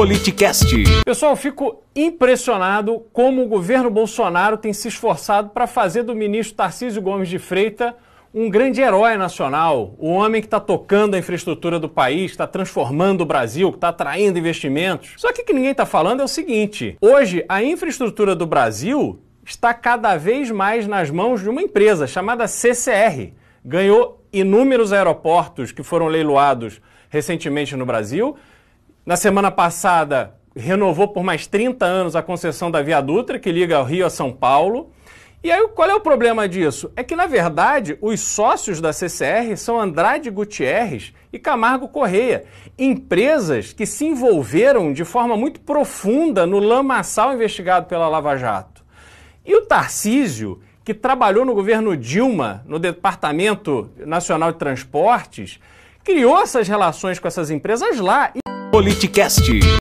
Politicast. Pessoal, eu fico impressionado como o governo Bolsonaro tem se esforçado para fazer do ministro Tarcísio Gomes de Freitas um grande herói nacional, o homem que está tocando a infraestrutura do país, está transformando o Brasil, que está atraindo investimentos. Só que o que ninguém está falando é o seguinte: hoje a infraestrutura do Brasil está cada vez mais nas mãos de uma empresa chamada CCR. Ganhou inúmeros aeroportos que foram leiloados recentemente no Brasil na semana passada, renovou por mais 30 anos a concessão da Via Dutra, que liga o Rio a São Paulo. E aí, qual é o problema disso? É que, na verdade, os sócios da CCR são Andrade Gutierrez e Camargo Correia, empresas que se envolveram de forma muito profunda no lamaçal investigado pela Lava Jato. E o Tarcísio, que trabalhou no governo Dilma, no Departamento Nacional de Transportes, criou essas relações com essas empresas lá. Politicast.